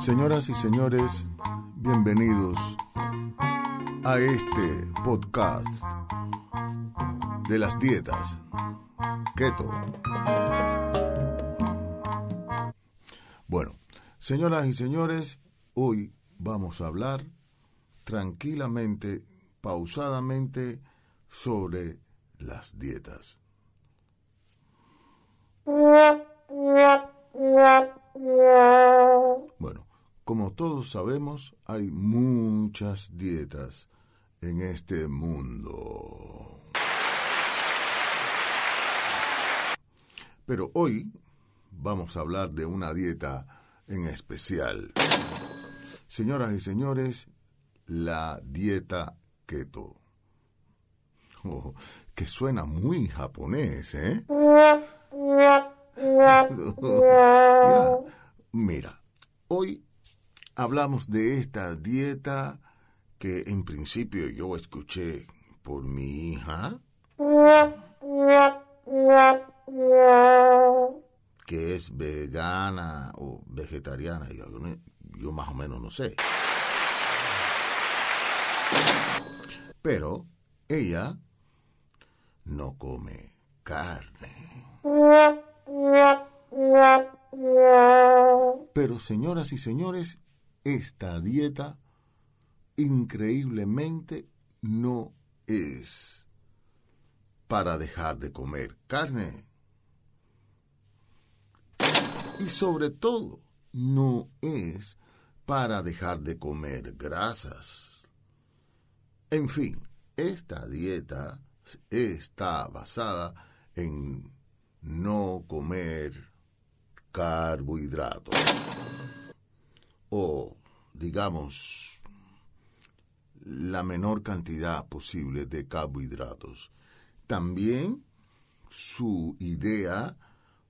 Señoras y señores, bienvenidos a este podcast de las dietas keto. Bueno, señoras y señores, hoy vamos a hablar tranquilamente, pausadamente, sobre las dietas. Bueno, como todos sabemos, hay muchas dietas en este mundo. Pero hoy vamos a hablar de una dieta en especial. Señoras y señores, la dieta keto. Oh, que suena muy japonés, ¿eh? Mira, hoy hablamos de esta dieta que en principio yo escuché por mi hija, que es vegana o vegetariana, yo, más o menos no sé. Pero ella no come carne. Pero señoras y señores, esta dieta increíblemente no es para dejar de comer carne. Y sobre todo, no es para dejar de comer grasas. En fin, esta dieta está basada en no comer carbohidratos o digamos la menor cantidad posible de carbohidratos. También su idea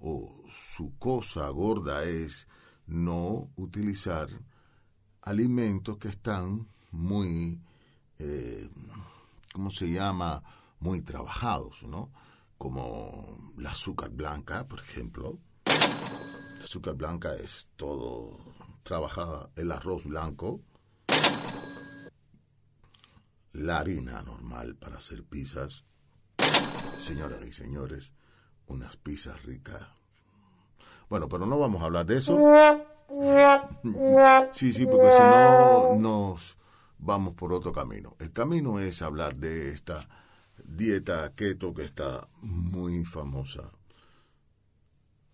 o su cosa gorda es no utilizar alimentos que están muy, eh, ¿cómo se llama? Muy trabajados, ¿no? Como la azúcar blanca, por ejemplo. La azúcar blanca es todo trabajada, el arroz blanco, la harina normal para hacer pizzas. Señoras y señores, unas pizzas ricas. Bueno, pero no vamos a hablar de eso. Sí, sí, porque si no nos vamos por otro camino. El camino es hablar de esta dieta keto que está muy famosa.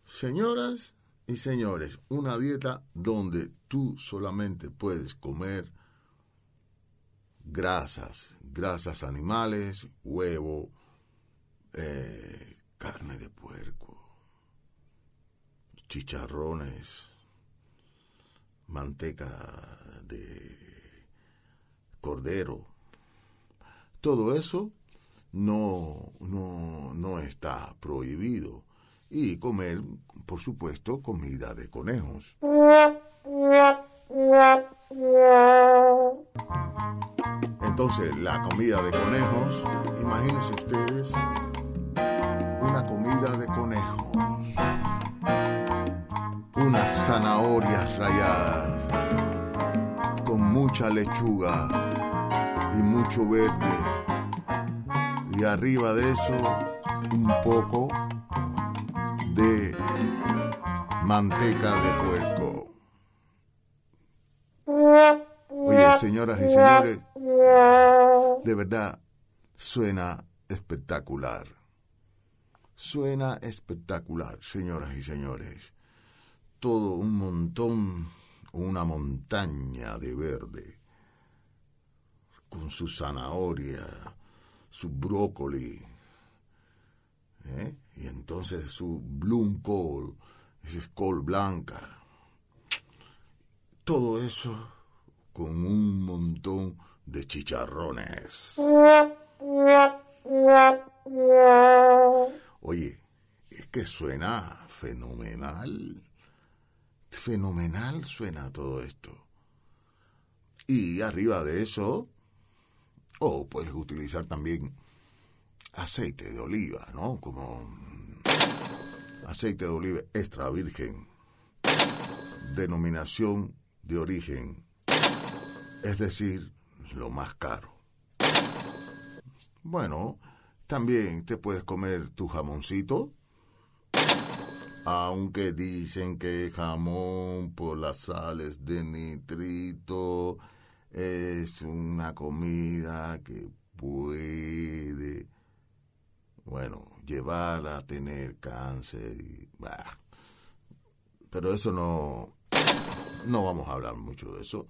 Señoras y señores, una dieta donde tú solamente puedes comer grasas, grasas animales, huevo, eh, carne de puerco, chicharrones, manteca de cordero. Todo eso no, no, no está prohibido. Y comer, por supuesto, comida de conejos. Entonces, la comida de conejos, imagínense ustedes una comida de conejos, unas zanahorias rayadas, con mucha lechuga y mucho verde, y arriba de eso un poco de manteca de puerco. Oye, señoras y señores, de verdad suena espectacular. Suena espectacular, señoras y señores. Todo un montón, una montaña de verde, con su zanahoria, su brócoli, ¿eh? y entonces su bloom col, esa col blanca. Todo eso con un montón de chicharrones. Oye, es que suena fenomenal. Fenomenal suena todo esto. Y arriba de eso, o puedes utilizar también aceite de oliva, ¿no? Como aceite de oliva extra virgen, denominación de origen, es decir, lo más caro. Bueno, también te puedes comer tu jamoncito, aunque dicen que jamón por las sales de nitrito es una comida que puede, bueno, llevar a tener cáncer y... Pero eso no, no vamos a hablar mucho de eso.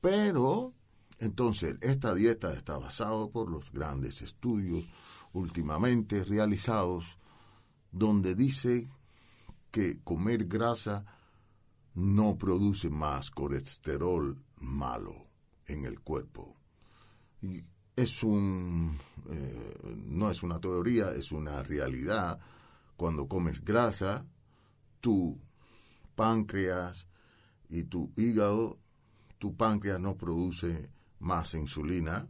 Pero, entonces, esta dieta está basada por los grandes estudios últimamente realizados, donde dice que comer grasa no produce más colesterol malo en el cuerpo. Es un, eh, no es una teoría, es una realidad. Cuando comes grasa, tu páncreas y tu hígado, tu páncreas no produce más insulina,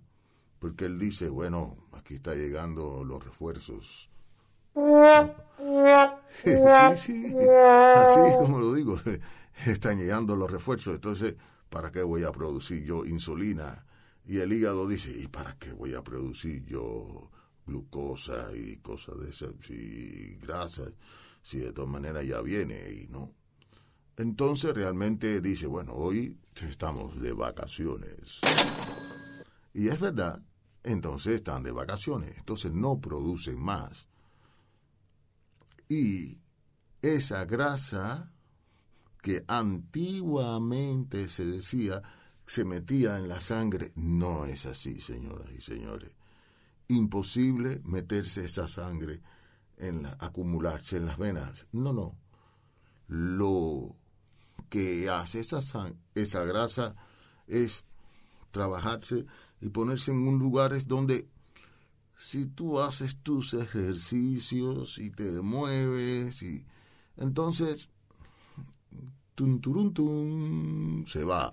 porque él dice, bueno, aquí está llegando los refuerzos. sí, sí, así como lo digo, están llegando los refuerzos, entonces, ¿para qué voy a producir yo insulina? Y el hígado dice, ¿y para qué voy a producir yo glucosa y cosas de esas, y grasa, si de todas maneras ya viene y no? Entonces realmente dice, bueno, hoy estamos de vacaciones. Y es verdad, entonces están de vacaciones, entonces no producen más. Y esa grasa que antiguamente se decía se metía en la sangre, no es así, señoras y señores. Imposible meterse esa sangre en la, acumularse en las venas. No, no. Lo que hace esa, esa grasa es trabajarse y ponerse en un lugar donde si tú haces tus ejercicios y te mueves y entonces tun se va.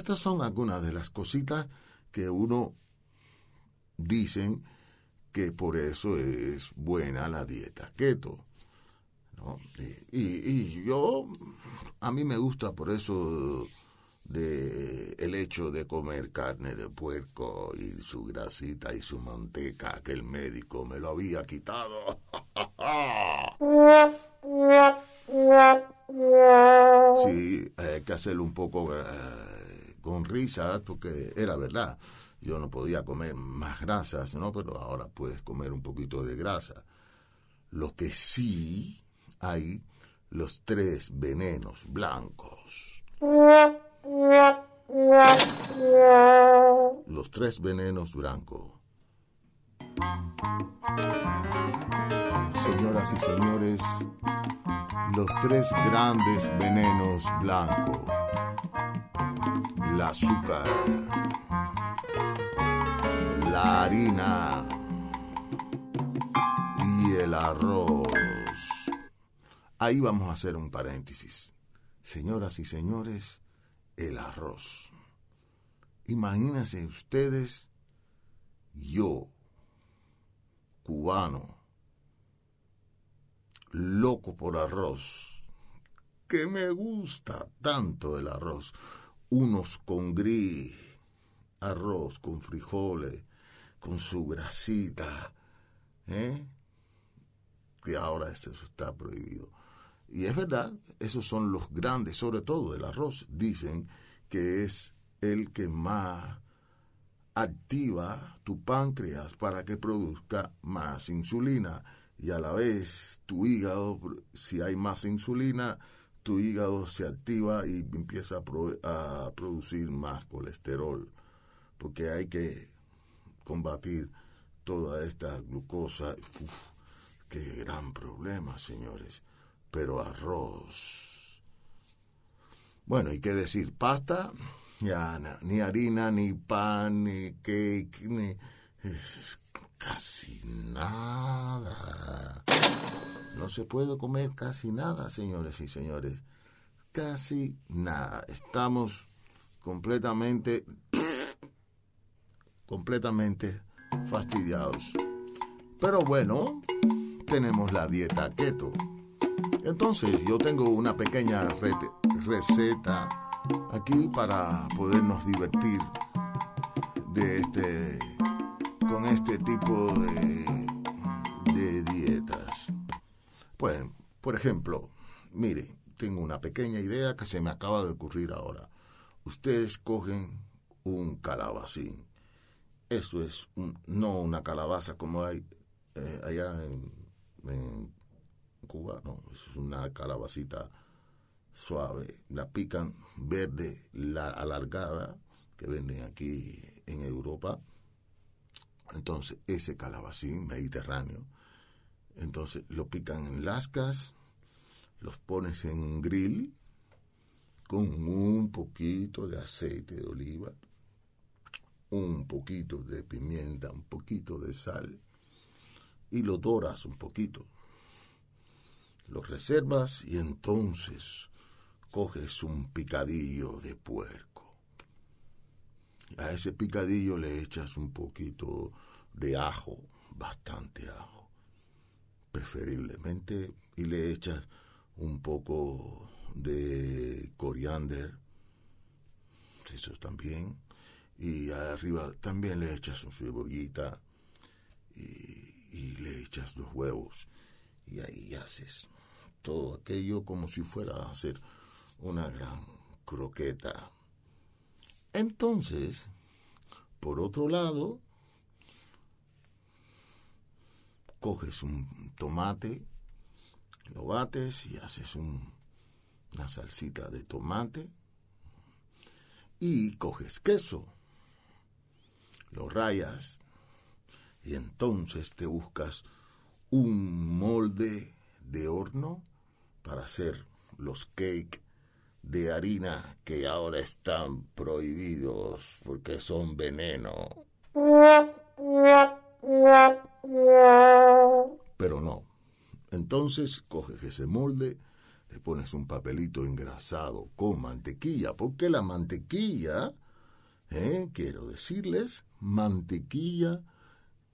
Estas son algunas de las cositas que uno dicen que por eso es buena la dieta keto. Y, yo, a mí me gusta por eso de el hecho de comer carne de puerco y su grasita y su manteca que el médico me lo había quitado. sí, hay que hacerlo un poco eh, con risa porque era verdad. Yo no podía comer más grasas, ¿no? Pero ahora puedes comer un poquito de grasa. Lo que sí hay los tres venenos blancos. Los tres venenos blancos. Señoras y señores, los tres grandes venenos blancos. El azúcar, la harina y el arroz. Ahí vamos a hacer un paréntesis. Señoras y señores, el arroz. Imagínense ustedes, yo, cubano, loco por arroz, que me gusta tanto el arroz, unos con gris, arroz con frijoles, con su grasita, ¿eh? que ahora eso está prohibido. Y es verdad, esos son los grandes, sobre todo el arroz, dicen que es el que más activa tu páncreas para que produzca más insulina y a la vez tu hígado, si hay más insulina, tu hígado se activa y empieza a, producir más colesterol, porque hay que combatir toda esta glucosa. qué gran problema, señores pero arroz. Bueno, ¿y qué decir? Pasta, ya ni harina, ni pan, ni cake, ni... Casi nada. Se puede comer casi nada, señores y señores. Casi nada. Estamos completamente, completamente fastidiados. Pero bueno, tenemos la dieta keto Entonces yo tengo una pequeña receta aquí para podernos divertir de este con este tipo de dietas. Pues, por ejemplo, mire, tengo una pequeña idea que se me acaba de ocurrir ahora. Ustedes cogen un calabacín. Eso es no una calabaza como hay eh, allá en, en, Cuba, no, es una calabacita suave. La pican verde, la alargada, que venden aquí en Europa. Entonces, ese calabacín mediterráneo, entonces lo pican en lascas, los pones en un grill con un poquito de aceite de oliva, un poquito de pimienta, un poquito de sal y lo doras un poquito. Lo reservas y entonces coges un picadillo de puerco. A ese picadillo le echas un poquito de ajo, bastante ajo, preferiblemente, y le echas un poco de coriander, eso también, y arriba también le echas un cebollita y, y le echas los huevos y ahí haces todo aquello como si fuera a hacer una gran croqueta. Entonces, por otro lado, coges un tomate, lo bates y haces un, una salsita de tomate y coges queso, lo rayas y entonces te buscas un molde de horno para hacer los cakes de harina que ahora están prohibidos porque son veneno. Pero no. Entonces coges ese molde, le pones un papelito engrasado con mantequilla, porque la mantequilla, eh, quiero decirles, mantequilla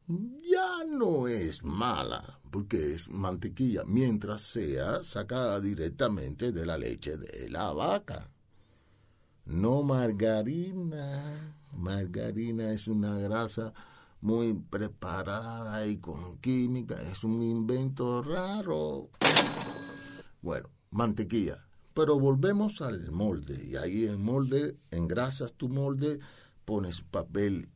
ya no es mala, porque es mantequilla, mientras sea sacada directamente de la leche de la vaca. No margarina. Margarina es una grasa muy preparada y con química, es un invento raro. Bueno, mantequilla. Pero volvemos al molde, y ahí en molde, engrasas tu molde, pones papel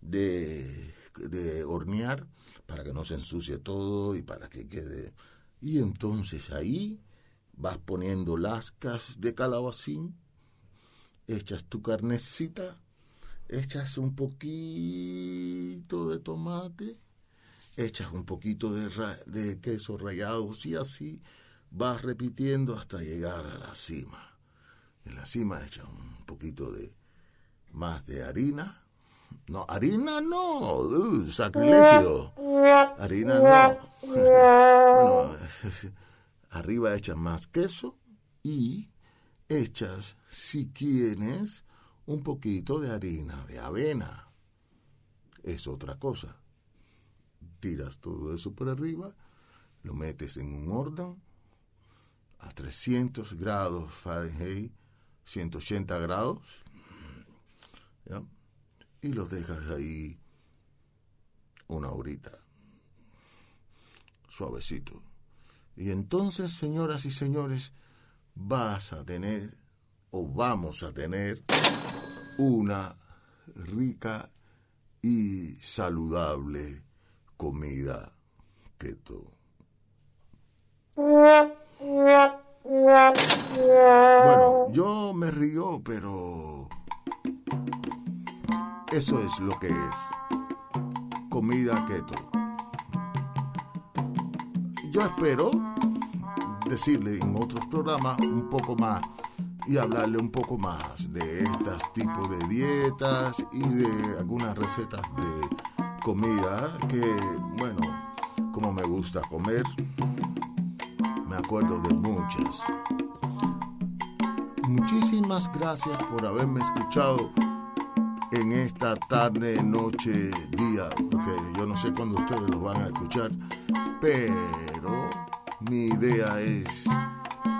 de de hornear para que no se ensucie todo y para que quede. Y entonces ahí vas poniendo lascas de calabacín, echas tu carnecita, echas un poquito de tomate, echas un poquito de, de queso rallado y así vas repitiendo hasta llegar a la cima. En la cima echas un poquito de más de harina no, harina no, sacrilegio. Harina no. bueno, arriba echas más queso y echas, si quieres, un poquito de harina de avena. Es otra cosa. Tiras todo eso por arriba, lo metes en un horno a 300 grados Fahrenheit, 180 grados. ¿ya? y los dejas ahí una horita, suavecito. Y entonces, señoras y señores, vas a tener o vamos a tener una rica y saludable comida keto. Bueno, yo me río, pero eso es lo que es comida keto. Yo espero decirle en otros programas un poco más y hablarle un poco más de estos tipos de dietas y de algunas recetas de comida que, bueno, como me gusta comer, me acuerdo de muchas. Muchísimas gracias por haberme escuchado en esta tarde, noche, día, porque yo no sé cuándo ustedes lo van a escuchar, pero mi idea es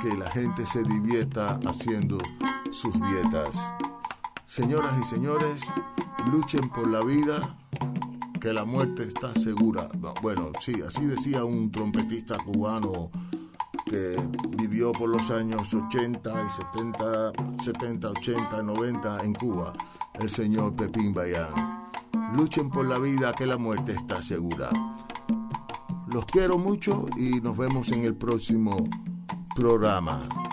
que la gente se divierta haciendo sus dietas. Señoras y señores, luchen por la vida, que la muerte está segura. Bueno, sí, así decía un trompetista cubano que vivió por los años 80 y 70, 70, 80, 90 en Cuba, el señor Pepín Bayán. Luchen por la vida, que la muerte está segura. Los quiero mucho y nos vemos en el próximo programa.